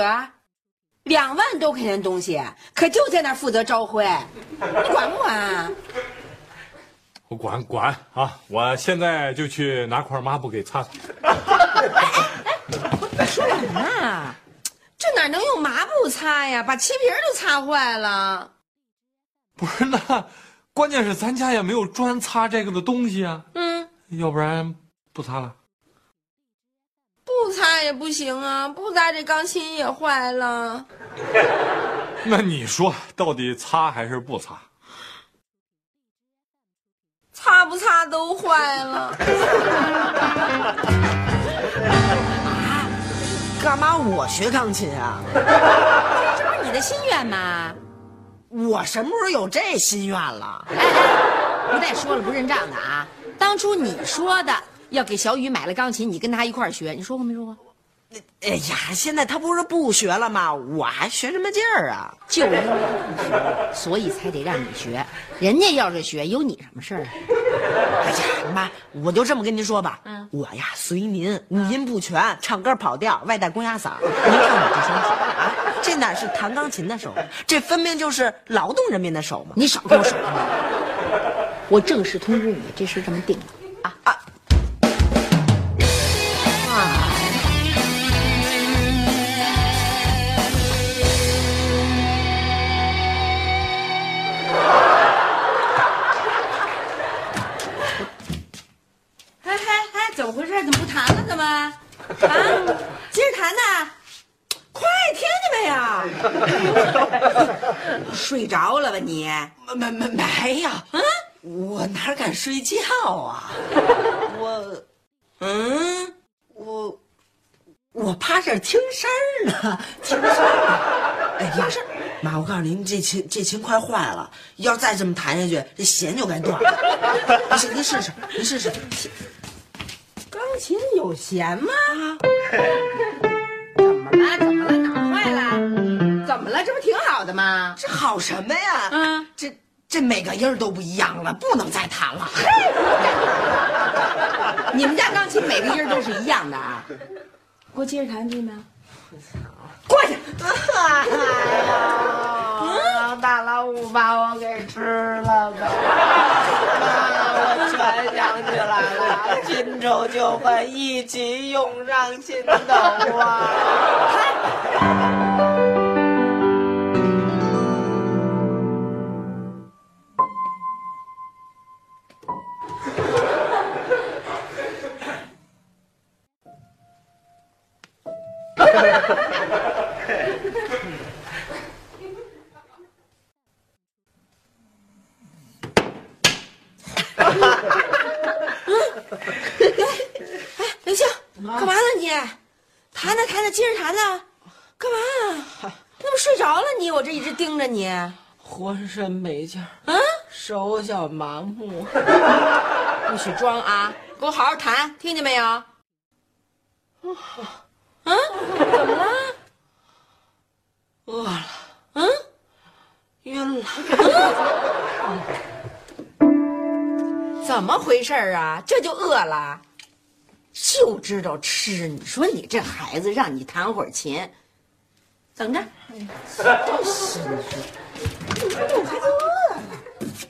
哥，两万多块钱东西，可就在那儿负责招灰，你管不管啊？我管管啊！我现在就去拿块抹布给擦擦。哎哎，你说什么呢？这哪能用抹布擦呀？把漆皮儿都擦坏了。不是那，关键是咱家也没有专擦这个的东西啊。嗯，要不然不擦了。不擦也不行啊，不擦这钢琴也坏了。那你说到底擦还是不擦？擦不擦都坏了。干嘛我学钢琴啊？这不是你的心愿吗？我什么时候有这心愿了？哎哎，不带说了不认账的啊！当初你说的要给小雨买了钢琴，你跟他一块儿学，你说过没说过？哎呀，现在他不是不学了吗？我还学什么劲儿啊？就因为不学，所以才得让你学。人家要是学，有你什么事儿啊？哎呀，妈，我就这么跟您说吧，嗯我呀随您，五音不全，唱歌跑调，外带公鸭嗓。您看我这双手啊，这哪是弹钢琴的手，这分明就是劳动人民的手嘛。你少跟我说话！我正式通知你，这事这么定了啊啊！么回事？怎么不弹了？怎么？啊，接着弹呢？快，听见没有？睡着了吧你？没没没呀，嗯，我哪敢睡觉啊？我，嗯，我我趴这儿听声儿呢，听声儿。哎呀，妈，我告诉您，这琴这琴快坏了，要再这么弹下去，这弦就该断了。您试您试试，您试试。钢琴有弦吗？怎么了？怎么了？哪儿坏了？怎么了？这不挺好的吗？这好什么呀？嗯这这每个音儿都不一样了，不能再弹了。你们家钢琴每个音儿都是一样的啊？给我接着弹，听见没有？过去！哎呀，大老虎把我给吃了吧！我全想起来了，新仇旧恨一起涌上心头啊！哎刘星，干嘛呢你？弹呢弹呢，接着弹呢，干嘛？那不睡着了你？我这一直盯着你。浑身没劲儿，嗯，手脚麻木。不许装啊！给我好好弹，听见没有？嗯？怎么了？饿了，嗯？晕了。怎么回事儿啊？这就饿了，就知道吃。你说你这孩子，让你弹会儿琴，等着。就是你说，我孩子饿了，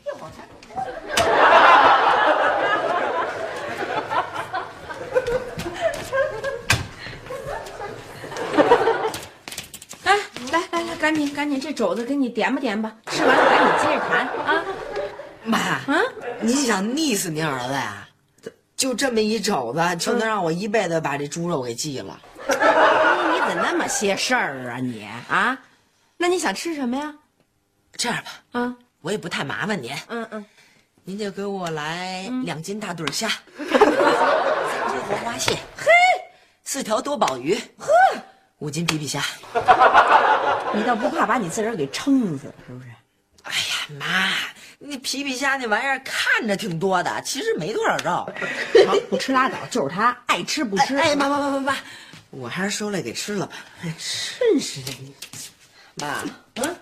一会儿弹。哎，来来来，赶紧赶紧，这肘子给你点吧点吧，吃完了赶紧接着弹啊！妈，啊，你想腻死您儿子呀？就这么一肘子，就能让我一辈子把这猪肉给忌了？你怎么那么些事儿啊你啊？那你想吃什么呀？这样吧，啊，我也不太麻烦您，嗯嗯，您就给我来两斤大对虾，三斤黄花蟹，嘿，四条多宝鱼，呵，五斤皮皮虾。你倒不怕把你自个儿给撑死，是不是？哎呀妈！那皮皮虾那玩意儿看着挺多的，其实没多少肉。好，不吃拉倒。就是他爱吃不吃。哎，妈妈妈妈妈，我还是收来给吃了吧。真是的，妈嗯！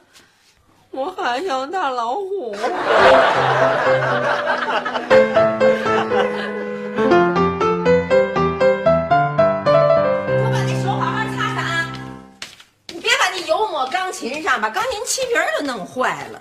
我还想打老虎。我把那手好好擦擦啊！你别把那油抹钢琴上，把钢琴漆皮都弄坏了。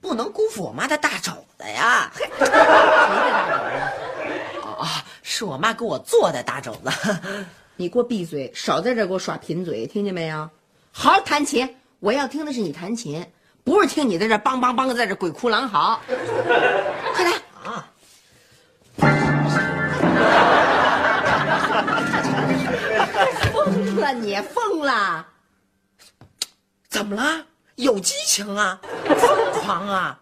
不能辜负我妈的大肘子呀。谁的大肘子哦，是我妈给我做的大肘子。你给我闭嘴，少在这给我耍贫嘴，听见没有？好好弹琴，我要听的是你弹琴，不是听你在这梆梆梆在这鬼哭狼嚎。快点啊！疯了你，疯了！怎么了？有激情啊，疯狂啊！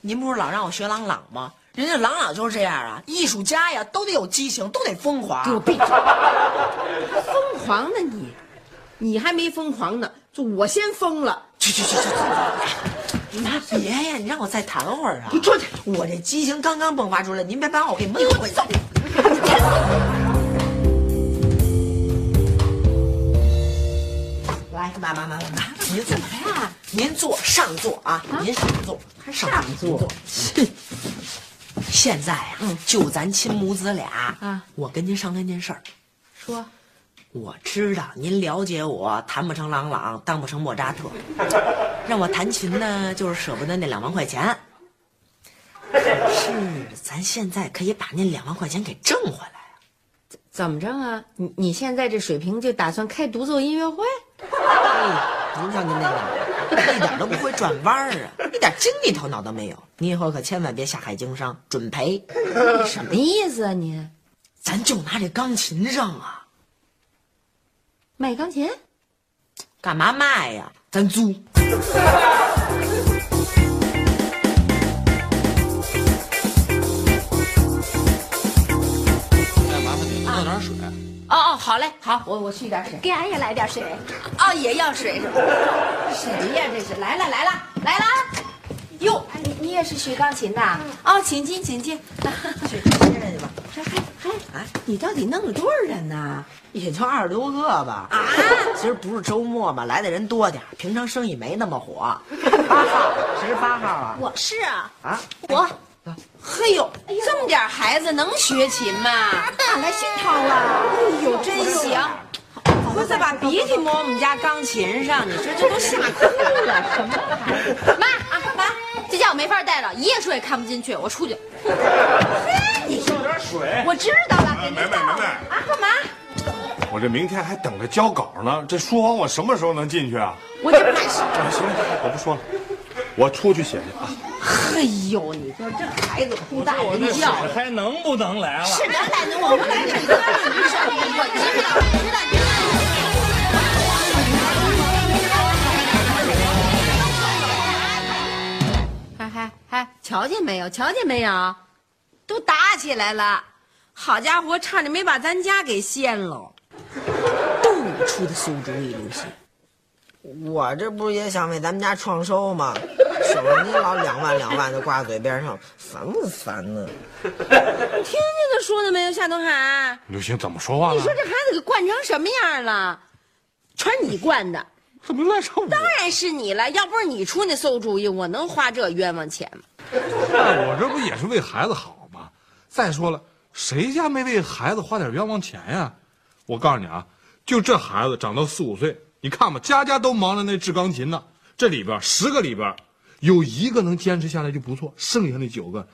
您不是老让我学郎朗吗？人家郎朗就是这样啊，艺术家呀，都得有激情，都得疯狂。给我闭嘴！疯狂呢你，你还没疯狂呢，就我先疯了。去去去去去！妈，别呀，你让我再弹会儿啊！你出去！我这激情刚刚迸发出来，您别把我给闷回去。来，妈妈妈妈妈，您坐呀？您坐上座啊，您上座，还上座？现在啊，就咱亲母子俩啊，我跟您商量件事儿。说，我知道您了解我，谈不成郎朗，当不成莫扎特，让我弹琴呢，就是舍不得那两万块钱。可是咱现在可以把那两万块钱给挣回来啊！怎么着啊？你你现在这水平就打算开独奏音乐会？哎，您瞧您那个，一点都不会转弯儿啊，一点经济头脑都没有。你以后可千万别下海经商，准赔。什么意思啊你？咱就拿这钢琴上啊，卖钢琴？干嘛卖呀？咱租。哎，麻烦你弄点水。哦哦，好嘞，好，我我去点水。给俺也来点水。哦，也要水是吧？谁呀？这是来了来了来了！哟，哎你你也是学钢琴的？哦，请进请进。去接人去吧。还还还，啊，你到底弄了多少人呢？也就二十多个吧。啊，其实不是周末嘛，来的人多点儿平常生意没那么火。八号，谁是八号啊？我是啊，啊，我嘿呦，这么点孩子能学琴吗？俺来熏陶了。哎呦，真行！我再把鼻涕抹我们家钢琴上，你说这都吓哭了，什么孩子？妈啊妈，这家我没法待了，一页书也看不进去，我出去。你烧点水。我知道了，给您梅梅倒梅梅，啊，干嘛？我这明天还等着交稿呢，这书房我什么时候能进去啊？我这办事。哎，行了，我不说了，我出去写去啊。哎呦，你说这孩子哭大人叫，还能不能来了？是能来能，我们来这个，你说我知道，我知道，知道。还还还，瞧见没有？瞧见没有？都打起来了！好家伙，差点没把咱家给掀喽！都你出的馊主意，刘星。我这不是也想为咱们家创收吗？省得你老两万两万的挂嘴边上，烦不烦呢？听见他说的没有，夏东海？刘星怎么说话了？你说这孩子给惯成什么样了？全是你惯的，怎么赖上我？当然是你了。要不是你出那馊主意，我能花这冤枉钱吗？那我这不也是为孩子好吗？再说了，谁家没为孩子花点冤枉钱呀？我告诉你啊，就这孩子长到四五岁，你看吧，家家都忙着那制钢琴呢。这里边十个里边，有一个能坚持下来就不错，剩下那九个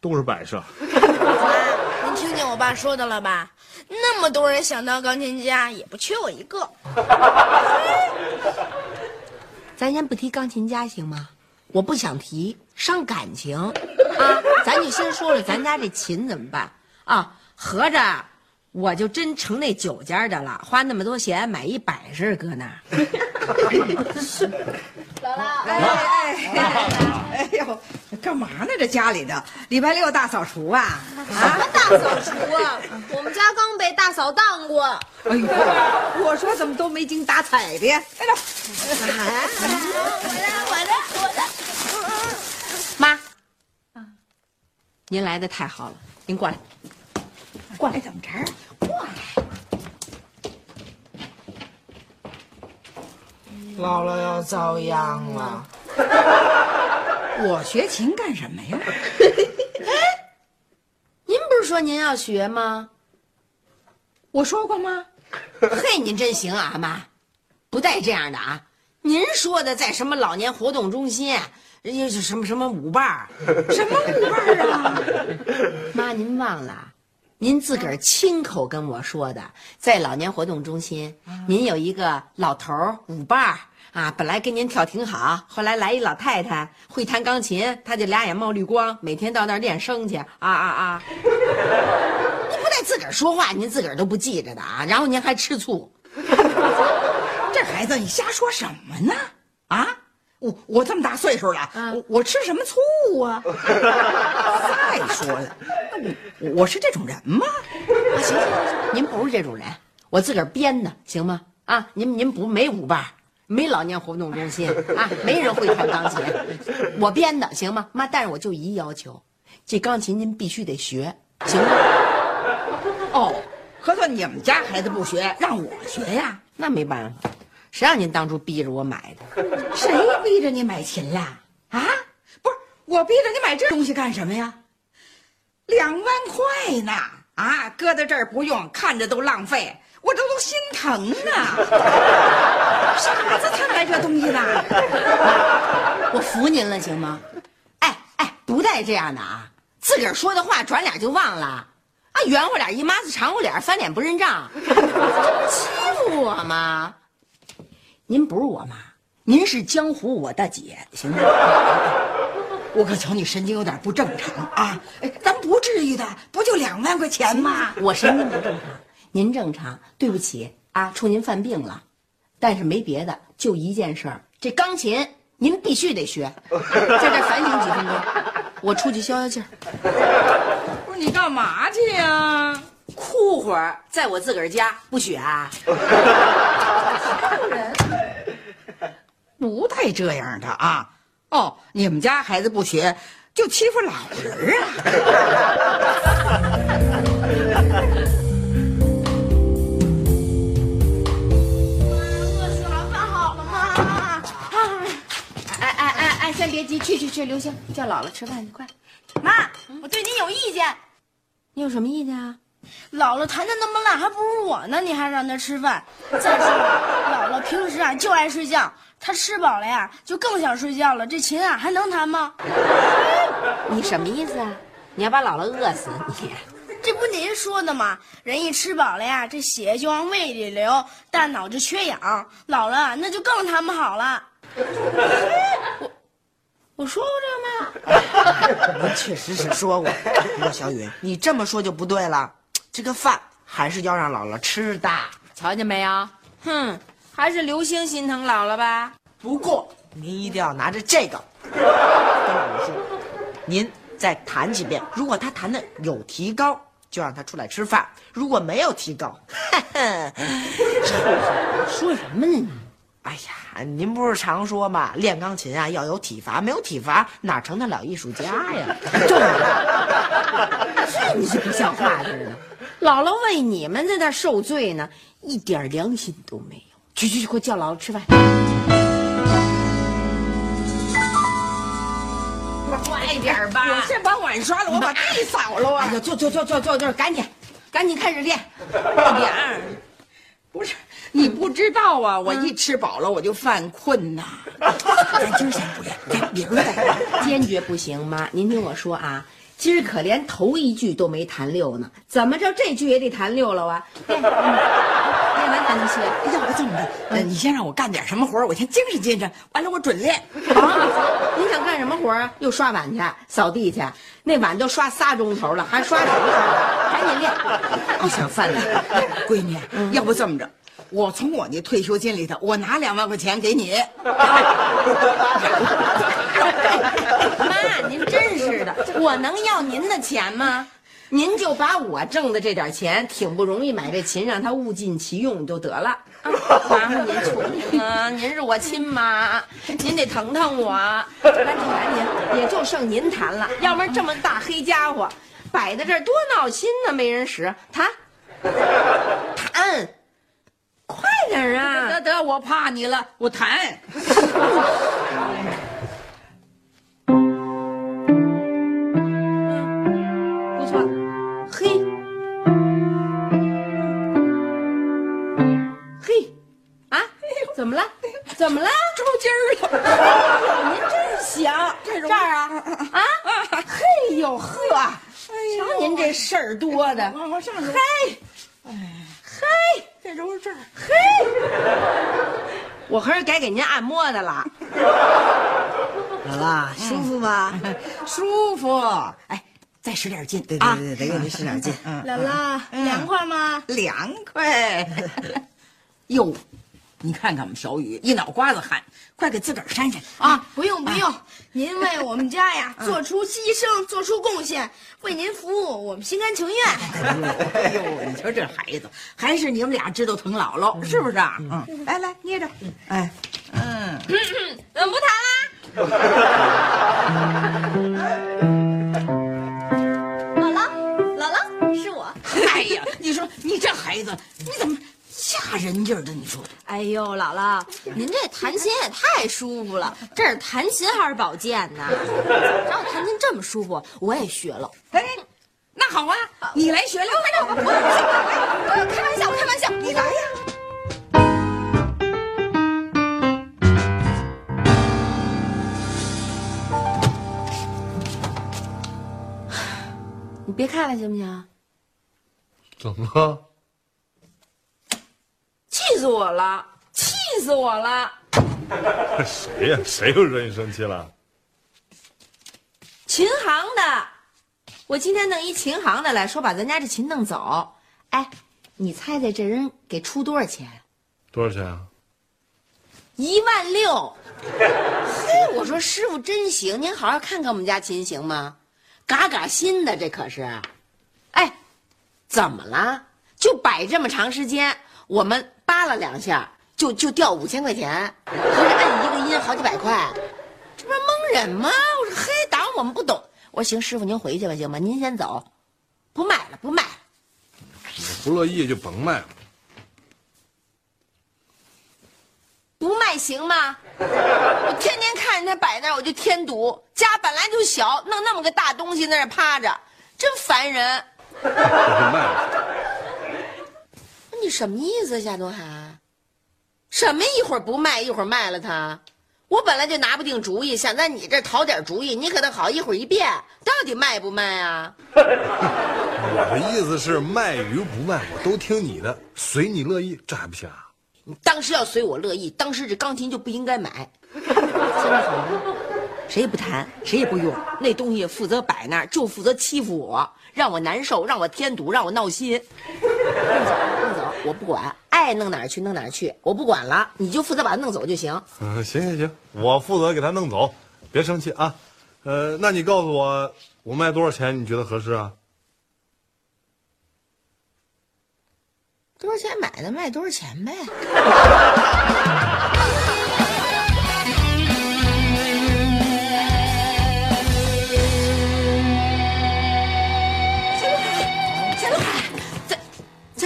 都是摆设。妈，您听见我爸说的了吧？那么多人想当钢琴家，也不缺我一个。咱先不提钢琴家行吗？我不想提，伤感情啊。咱就先说说咱家这琴怎么办啊？合着我就真成那九家的了，花那么多钱买一摆设搁那儿。姥姥，哎哎哎呦，干嘛呢？这家里的礼拜六大扫除啊？什么大扫除啊？我们家刚被大扫荡过。哎呦，我说怎么都没精打采的呀？哎呦，我的，我的，我的。妈，您来的太好了，您过来。过来怎么着？姥姥要遭殃了。我学琴干什么呀？哎 您不是说您要学吗？我说过吗？嘿，您真行啊，妈，不带这样的啊！您说的在什么老年活动中心，人家是什么什么舞伴儿，什么舞伴儿啊？妈，您忘了，您自个儿亲口跟我说的，在老年活动中心，您有一个老头儿舞伴儿啊，本来跟您跳挺好，后来来一老太太会弹钢琴，她就俩眼冒绿光，每天到那儿练声去，啊啊啊！您不带自个儿说话，您自个儿都不记着的啊，然后您还吃醋。这孩子，你瞎说什么呢？啊！我我这么大岁数了，我我吃什么醋啊？再说了，我我是这种人吗？啊，行行行，您不是这种人，我自个儿编的，行吗？啊，您您不没舞伴儿，没老年活动中心啊，没人会弹钢琴，我编的，行吗？妈，但是我就一要求，这钢琴您必须得学，行吗？哦，合着你们家孩子不学，让我学呀？那没办法，谁让您当初逼着我买的？谁逼着你买琴了？啊，不是我逼着你买这东西干什么呀？两万块呢！啊，搁在这儿不用，看着都浪费，我这都心疼呢。傻子才买这东西呢。我服您了，行吗？哎哎，不带这样的啊！自个儿说的话转脸就忘了，啊，圆乎脸一抹子长乎脸，翻脸不认账，这 不欺负我吗？您不是我妈，您是江湖我大姐，行吗？我可瞧你神经有点不正常啊！哎，咱不至于的，不就两万块钱吗？我神经不正常，您正常。对不起啊，冲您犯病了，但是没别的，就一件事儿，这钢琴您必须得学，在这反省几分钟，我出去消消气儿，不是你干嘛去呀？哭会儿，在我自个儿家不许啊。人 不带这样的啊！哦，你们家孩子不学，就欺负老人啊！先别急，去去去，刘星叫姥姥吃饭去，快。妈，我对你有意见。你有什么意见啊？姥姥弹的那么烂，还不如我呢，你还让她吃饭？再说了，姥姥平时啊就爱睡觉，她吃饱了呀就更想睡觉了。这琴啊还能弹吗？你什么意思啊？你要把姥姥饿死你？这不您说的吗？人一吃饱了呀，这血就往胃里流，大脑就缺氧，老了那就更弹不好了。我 我说过这个吗？您确实是说过，不过小雨，你这么说就不对了。这个饭还是要让姥姥吃的。瞧见没有？哼，还是刘星心疼姥姥吧。不过您一定要拿着这个跟姥姥说，您再弹几遍。如果他弹的有提高，就让他出来吃饭；如果没有提高，说什么呢你？哎呀，您不是常说吗？练钢琴啊要有体罚，没有体罚哪成得了艺术家呀？你是不像话似的。姥姥为你们在那受罪呢，一点良心都没有。去去去，给我叫姥姥吃饭。快点吧！我先把碗刷了，我把地扫了啊！哎呀，坐坐坐坐坐坐，赶紧，赶紧开始练，快点！不是你不知道啊，我一吃饱了我就犯困呐。咱今儿先不练，咱明儿再练。坚决不行，妈，您听我说啊，今儿可连头一句都没弹溜呢，怎么着这句也得弹溜了啊？练，练完咱就歇。要不这么着，呃，你先让我干点什么活儿我先精神精神，完了我准练。啊，你想干什么活啊？又刷碗去，扫地去，那碗都刷仨钟头了，还刷什么刷？赶紧练。不想饭呢？闺女，要不这么着，我从我那退休金里头，我拿两万块钱给你。妈，您真是的，我能要您的钱吗？您就把我挣的这点钱，挺不容易买这琴，让它物尽其用就得了。啊妈，您求您了，您是我亲妈，您得疼疼我。赶紧赶紧，也就剩您弹了，要不然这么大黑家伙摆在这儿多闹心呢，没人使。弹，弹，快点儿啊！得得，我怕你了，我弹。不错，嘿，嘿，啊，怎么了？怎么了？抽筋儿了。您真行，这儿啊？啊，嘿呦呵，瞧您这事儿多的，往往上，嘿，揉这儿。嘿我合着该给您按摩的了。姥姥，舒服吗？舒服。哎，再使点劲。对对对，得给您使点劲。嗯，姥姥，凉快吗？凉快。哟，你看看我们小雨一脑瓜子汗，快给自个儿扇扇。啊，不用不用，您为我们家呀 做出牺牲，做出贡献，为您服务，我们心甘情愿。哎呦，你瞧这孩子，还是你们俩知道疼姥姥，是不是啊？嗯，来来捏着，哎，嗯，怎么不弹啦？姥姥，姥姥，是我。哎呀，你说你这孩子，你怎么吓人劲儿的？你说，哎呦，姥姥，您这弹琴也太舒服了，这是弹琴还是保健呢？让我弹琴这么舒服，我也学了。哎，那好啊，你来学来，快点，我开玩笑，开玩笑，你来呀。你别看了行不行？怎么了？气死我了！气死我了！谁呀？谁又惹你生气了？琴行的，我今天弄一琴行的来说把咱家这琴弄走。哎，你猜猜这人给出多少钱？多少钱啊？一万六。嘿，我说师傅真行，您好好看看我们家琴行吗？嘎嘎新的，这可是。哎，怎么了？就摆这么长时间，我们扒拉两下就就掉五千块钱，合着按一个音好几百块，这不是蒙人吗？我说黑党我们不懂。我说行，师傅您回去吧，行吗？您先走，不卖了，不卖了。不乐意就甭卖了。不卖行吗？我天天看着他摆那儿，我就添堵。家本来就小，弄那么个大东西在那儿趴着，真烦人。那就卖了。你什么意思，夏东海？什么一会儿不卖，一会儿卖了他？我本来就拿不定主意，想在你这儿讨点主意，你可倒好，一会儿一变，到底卖不卖啊？我的意思是卖与不卖，我都听你的，随你乐意，这还不行啊？你当时要随我乐意，当时这钢琴就不应该买。谁也不谈，谁也不用，那东西负责摆那儿，就负责欺负我，让我难受，让我添堵，让我闹心。弄走，弄走，我不管，爱弄哪儿去弄哪儿去，我不管了，你就负责把它弄走就行。嗯，行行行，我负责给他弄走，别生气啊。呃，那你告诉我，我卖多少钱？你觉得合适啊？多少钱买的，卖多少钱呗。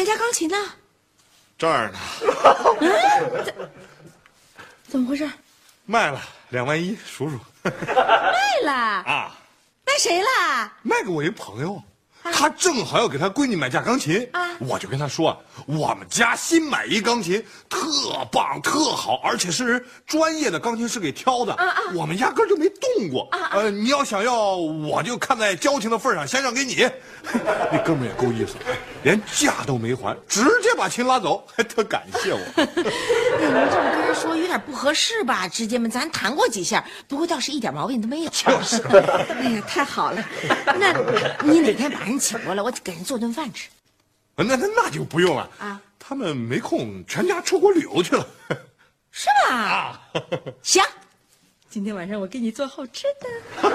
咱家钢琴呢？这儿呢，怎么回事？卖了两万一，数数卖了？啊，卖谁了？卖给我一朋友，他他正好要给他闺女买架钢琴，我就跟他说，我们家新买一钢琴，特棒特好，而且是专业的钢琴师给挑的，我们压根就没动过。呃，你要想要，我就看在交情的份上，先让给你。那哥们也够意思，连价都没还，直接把琴拉走，还特感谢我。哎，您这么跟人说有点不合适吧？直接们，咱谈过几下，不过倒是一点毛病都没有。就是，哎呀，太好了！那你哪天把人请过来，我给人做顿饭吃。那那那就不用了啊，他们没空，全家出国旅游去了。是吧？行，今天晚上我给你做好吃的。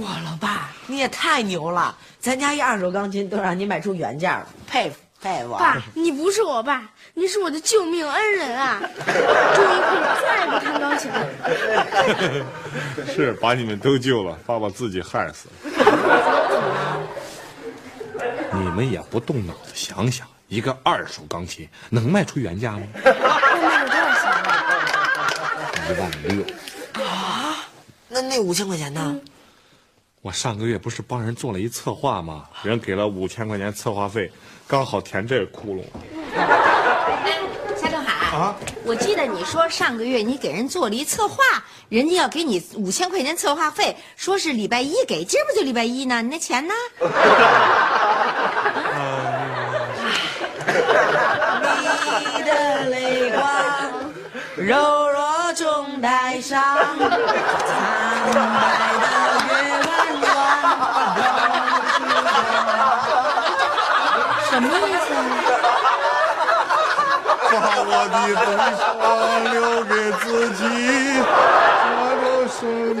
哇，老爸，你也太牛了！咱家一二手钢琴都让你买出原价了，佩服佩服！爸，你不是我爸，你是我的救命恩人啊！终于可以 是把你们都救了，爸爸自己害死了。你们也不动脑子想想，一个二手钢琴能卖出原价吗？那卖了多少钱啊？一万六。啊那那五千块钱呢？我上个月不是帮人做了一策划吗？人给了五千块钱策划费，刚好填这个窟窿。啊，我记得你说上个月你给人做了一策划，人家要给你五千块钱策划费，说是礼拜一给，今儿不就礼拜一呢？你那钱呢？你的泪光，柔弱中带伤，苍白的月弯弯。什么意思啊？把我的悲伤留给自己，我的生命